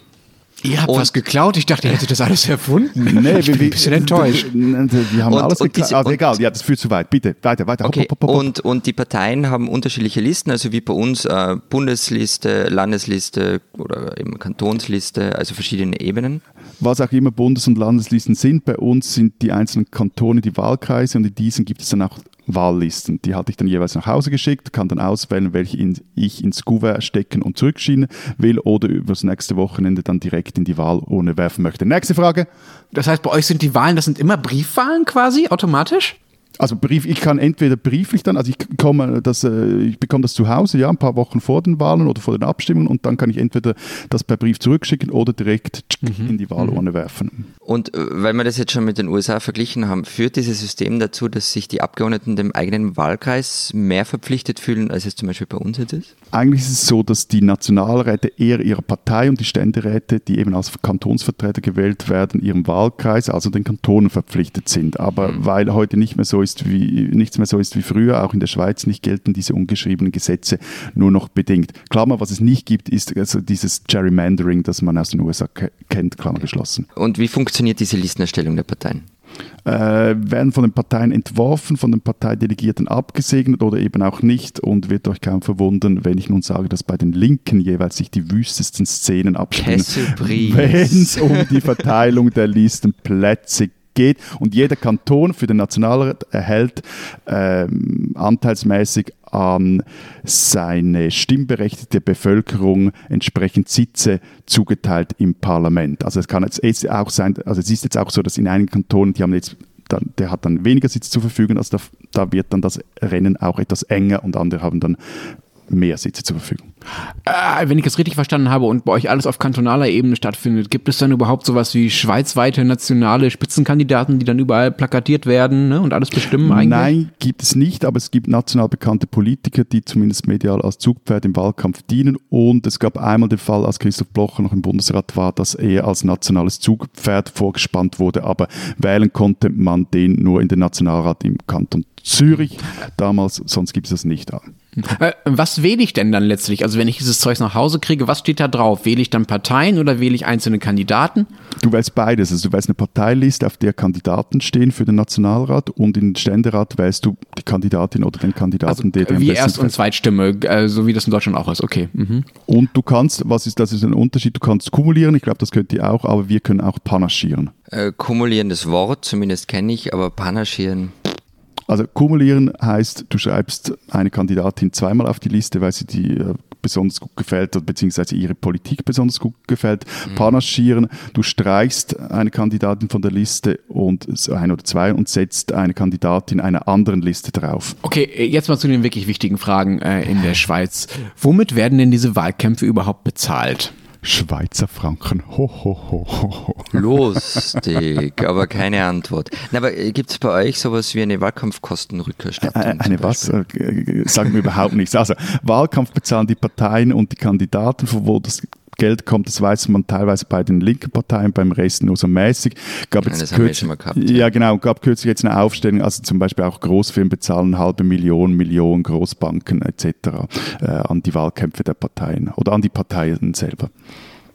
[SPEAKER 1] Ihr habt
[SPEAKER 3] Und-
[SPEAKER 1] was geklaut? Ich dachte, ihr hättet das alles erfunden.
[SPEAKER 2] Nee,
[SPEAKER 1] ich bin ein bisschen enttäuscht.
[SPEAKER 2] Wir haben
[SPEAKER 3] Und-
[SPEAKER 2] alles
[SPEAKER 3] und
[SPEAKER 2] geklaut.
[SPEAKER 3] diese-
[SPEAKER 2] Also egal, ja, das führt zu weit. Bitte, weiter, weiter.
[SPEAKER 3] Okay,
[SPEAKER 2] hopp, hopp, hopp.
[SPEAKER 3] und, und die Parteien haben unterschiedliche Listen, also wie bei uns äh, Bundesliste, Landesliste oder eben Kantonsliste, also verschiedene Ebenen.
[SPEAKER 2] Was auch immer Bundes- und Landeslisten sind, bei uns sind die einzelnen Kantone die Wahlkreise und in diesen gibt es dann auch Wahllisten. Die hatte ich dann jeweils nach Hause geschickt, kann dann auswählen, welche in, ich ins Kuvert stecken und zurückschieben will oder übers nächste Wochenende dann direkt in die Wahlurne werfen möchte. Nächste Frage.
[SPEAKER 1] Das heißt, bei euch sind die Wahlen, das sind immer Briefwahlen quasi, automatisch?
[SPEAKER 2] Also Brief, ich kann entweder brieflich dann, also ich komme das, äh, ich bekomme das zu Hause, ja, ein paar Wochen vor den Wahlen oder vor den Abstimmungen und dann kann ich entweder das per Brief zurückschicken oder direkt in die Wahlurne werfen.
[SPEAKER 3] Und äh, weil wir das jetzt schon mit den USA verglichen haben, führt dieses System dazu, dass sich die Abgeordneten dem eigenen Wahlkreis mehr verpflichtet fühlen, als es zum Beispiel bei uns jetzt ist?
[SPEAKER 2] Eigentlich ist es so, dass die Nationalräte eher ihrer Partei und die Ständeräte, die eben als Kantonsvertreter gewählt werden, ihrem Wahlkreis, also den Kantonen verpflichtet sind. Aber weil heute nicht mehr so ist wie nichts mehr so ist wie früher, auch in der Schweiz nicht gelten diese ungeschriebenen Gesetze nur noch bedingt. Klammer, was es nicht gibt, ist also dieses Gerrymandering, das man aus den USA ke- kennt, Klammer geschlossen.
[SPEAKER 3] Und wie funktioniert diese Listenerstellung der Parteien?
[SPEAKER 2] äh, werden von den Parteien entworfen, von den Parteidelegierten abgesegnet oder eben auch nicht und wird euch kaum verwundern, wenn ich nun sage, dass bei den Linken jeweils sich die wüstesten Szenen abspielen, wenn es um die Verteilung der Listenplätze geht und jeder Kanton für den Nationalrat erhält ähm, anteilsmäßig an seine stimmberechtigte Bevölkerung entsprechend Sitze zugeteilt im Parlament. Also es kann jetzt auch sein, also es ist jetzt auch so, dass in einigen Kantonen, die haben jetzt der hat dann weniger Sitze zur Verfügung, also da, da wird dann das Rennen auch etwas enger und andere haben dann mehr Sitze zur Verfügung.
[SPEAKER 1] Äh, wenn ich es richtig verstanden habe und bei euch alles auf kantonaler Ebene stattfindet, gibt es dann überhaupt sowas wie schweizweite nationale Spitzenkandidaten, die dann überall plakatiert werden ne, und alles bestimmen eigentlich?
[SPEAKER 2] Nein, gibt es nicht, aber es gibt national bekannte Politiker, die zumindest medial als Zugpferd im Wahlkampf dienen. Und es gab einmal den Fall, als Christoph Blocher noch im Bundesrat war, dass er als nationales Zugpferd vorgespannt wurde, aber wählen konnte man den nur in den Nationalrat im Kanton Zürich damals, sonst gibt es das nicht.
[SPEAKER 1] Äh, was wähle ich denn dann letztlich? Also wenn ich dieses Zeug nach Hause kriege, was steht da drauf? Wähle ich dann Parteien oder wähle ich einzelne Kandidaten?
[SPEAKER 2] Du wählst beides. Also du wählst eine Parteiliste, auf der Kandidaten stehen für den Nationalrat und in den Ständerat wählst du die Kandidatin oder den Kandidaten, der dir am
[SPEAKER 1] Also, Wie Erst- und. Zweitstimme, äh, so wie das in Deutschland auch ist. Okay. Mhm.
[SPEAKER 2] Und du kannst, was ist das ist ein Unterschied, du kannst kumulieren, ich glaube, das könnt ihr auch, aber wir können auch panaschieren.
[SPEAKER 3] Äh, kumulierendes Wort, zumindest kenne ich, aber panaschieren.
[SPEAKER 2] Also kumulieren heißt, du schreibst eine Kandidatin zweimal auf die Liste, weil sie dir äh, besonders gut gefällt oder beziehungsweise ihre Politik besonders gut gefällt. Panaschieren, du streichst eine Kandidatin von der Liste und ein oder zwei und setzt eine Kandidatin einer anderen Liste drauf.
[SPEAKER 1] Okay, äh, jetzt mal zu den wirklich wichtigen Fragen äh, in der Schweiz. Womit werden denn diese Wahlkämpfe überhaupt bezahlt?
[SPEAKER 2] Schweizer Franken. Ho, ho, ho, ho.
[SPEAKER 3] Lustig, aber keine Antwort. Na, aber gibt es bei euch sowas wie eine Wahlkampfkostenrückerstattung?
[SPEAKER 2] Äh,
[SPEAKER 3] zum
[SPEAKER 2] Eine was? Äh, äh, Sagen wir überhaupt nichts. Also Wahlkampf bezahlen die Parteien und die Kandidaten, von wo das Geld kommt, das weiß man teilweise bei den linken Parteien, beim Rest nur so mäßig. Gab
[SPEAKER 3] Ja,
[SPEAKER 2] jetzt
[SPEAKER 3] das haben wir
[SPEAKER 2] kürzlich-
[SPEAKER 3] schon mal gehabt,
[SPEAKER 2] Ja,
[SPEAKER 3] ja.
[SPEAKER 2] genau. Gab kürzlich jetzt eine Aufstellung, also zum Beispiel auch Großfirmen bezahlen halbe Million, Million Großbanken etc. Äh, an die Wahlkämpfe der Parteien oder an die Parteien selber.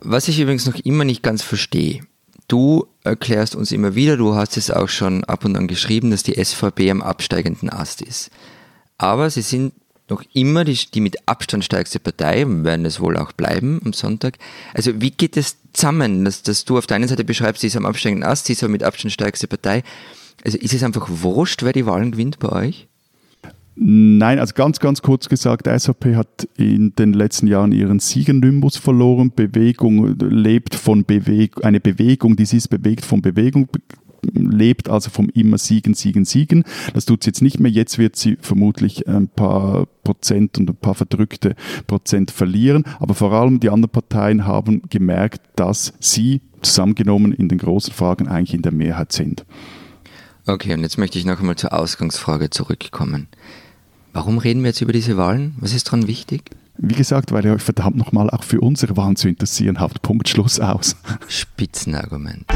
[SPEAKER 3] Was ich übrigens noch immer nicht ganz verstehe. du erklärst uns immer wieder, du hast es auch schon ab und an geschrieben, dass die SVP am absteigenden Ast ist. Aber sie sind noch immer die, die mit Abstand stärkste Partei und werden es wohl auch bleiben am Sonntag. Also wie geht es zusammen, dass, dass du auf der einen Seite beschreibst, sie ist am absteigenden Ast, sie ist aber mit Abstand stärkste Partei. Also ist es einfach wurscht, wer die Wahlen gewinnt bei euch?
[SPEAKER 2] Nein, also ganz, ganz kurz gesagt, SAP hat in den letzten Jahren ihren Siegennimbus verloren. Bewegung lebt von Bewegung, eine Bewegung, die sie ist bewegt von Bewegung, lebt also vom immer Siegen, Siegen, Siegen. Das tut sie jetzt nicht mehr. Jetzt wird sie vermutlich ein paar Prozent und ein paar verdrückte Prozent verlieren. Aber vor allem die anderen Parteien haben gemerkt, dass sie zusammengenommen in den großen Fragen eigentlich in der Mehrheit sind.
[SPEAKER 3] Okay, und jetzt möchte ich noch einmal zur Ausgangsfrage zurückkommen. Warum reden wir jetzt über diese Wahlen? Was ist daran wichtig?
[SPEAKER 2] Wie gesagt, weil ihr euch verdammt nochmal auch für unsere Wahlen zu interessieren habt. Punkt, Schluss, aus.
[SPEAKER 3] Spitzenargument.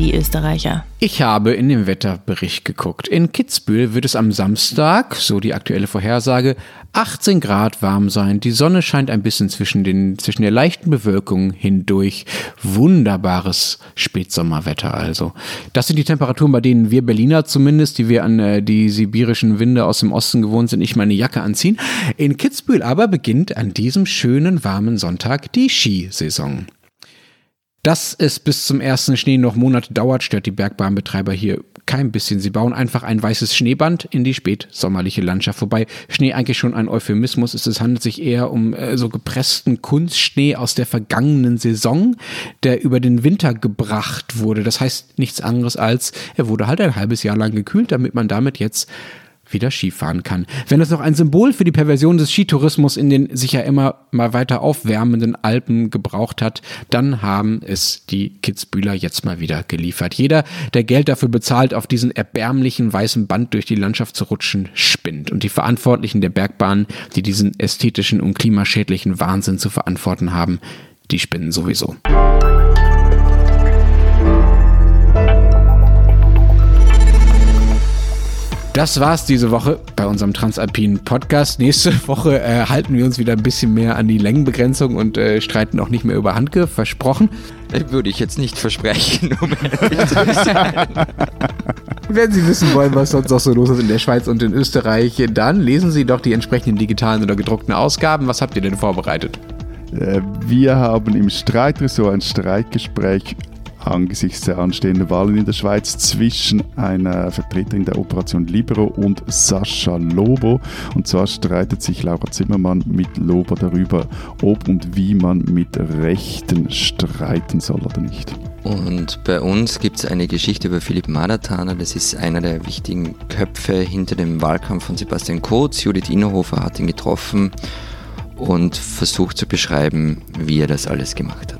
[SPEAKER 4] Die Österreicher.
[SPEAKER 1] Ich habe in den Wetterbericht geguckt. In Kitzbühel wird es am Samstag, so die aktuelle Vorhersage, 18 Grad warm sein. Die Sonne scheint ein bisschen zwischen, den, zwischen der leichten Bewölkung hindurch. Wunderbares Spätsommerwetter also. Das sind die Temperaturen, bei denen wir Berliner zumindest, die wir an äh, die sibirischen Winde aus dem Osten gewohnt sind, nicht meine Jacke anziehen. In Kitzbühel aber beginnt an diesem schönen warmen Sonntag die Skisaison. Dass es bis zum ersten Schnee noch Monate dauert, stört die Bergbahnbetreiber hier kein bisschen. Sie bauen einfach ein weißes Schneeband in die spätsommerliche Landschaft. Wobei Schnee eigentlich schon ein Euphemismus ist. Es handelt sich eher um äh, so gepressten Kunstschnee aus der vergangenen Saison, der über den Winter gebracht wurde. Das heißt nichts anderes als, er wurde halt ein halbes Jahr lang gekühlt, damit man damit jetzt wieder Skifahren kann. Wenn es noch ein Symbol für die Perversion des Skitourismus in den sich ja immer mal weiter aufwärmenden Alpen gebraucht hat, dann haben es die Kitzbühler jetzt mal wieder geliefert. Jeder, der Geld dafür bezahlt, auf diesen erbärmlichen weißen Band durch die Landschaft zu rutschen, spinnt. Und die Verantwortlichen der Bergbahn, die diesen ästhetischen und klimaschädlichen Wahnsinn zu verantworten haben, die spinnen sowieso. Das war's diese Woche bei unserem Transalpinen Podcast. Nächste Woche äh, halten wir uns wieder ein bisschen mehr an die Längenbegrenzung und äh, streiten auch nicht mehr über Handke, versprochen.
[SPEAKER 3] Das würde ich jetzt nicht versprechen, um ehrlich zu sein.
[SPEAKER 1] Wenn Sie wissen wollen, was sonst noch so los ist in der Schweiz und in Österreich, dann lesen Sie doch die entsprechenden digitalen oder gedruckten Ausgaben. Was habt ihr denn vorbereitet?
[SPEAKER 2] Äh, wir haben im Streitressort ein Streitgespräch angesichts der anstehenden Wahlen in der Schweiz zwischen einer Vertreterin der Operation Libero und Sascha Lobo. Und zwar streitet sich Laura Zimmermann mit Lobo darüber, ob und wie man mit Rechten streiten soll oder nicht.
[SPEAKER 3] Und bei uns gibt es eine Geschichte über Philipp Madatana. Das ist einer der wichtigen Köpfe hinter dem Wahlkampf von Sebastian Kurz. Judith Innerhofer hat ihn getroffen und versucht zu beschreiben, wie er das alles gemacht hat.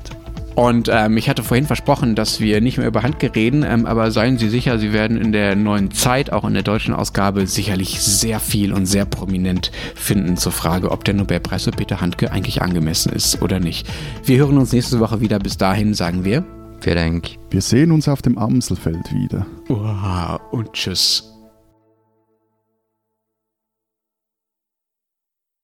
[SPEAKER 1] Und ähm, ich hatte vorhin versprochen, dass wir nicht mehr über Handke reden, ähm, aber seien Sie sicher, Sie werden in der neuen Zeit, auch in der deutschen Ausgabe, sicherlich sehr viel und sehr prominent finden zur Frage, ob der Nobelpreis für Peter Handke eigentlich angemessen ist oder nicht. Wir hören uns nächste Woche wieder. Bis dahin sagen wir.
[SPEAKER 3] Vielen Dank.
[SPEAKER 2] Wir sehen uns auf dem Amselfeld wieder.
[SPEAKER 1] Wow, und tschüss.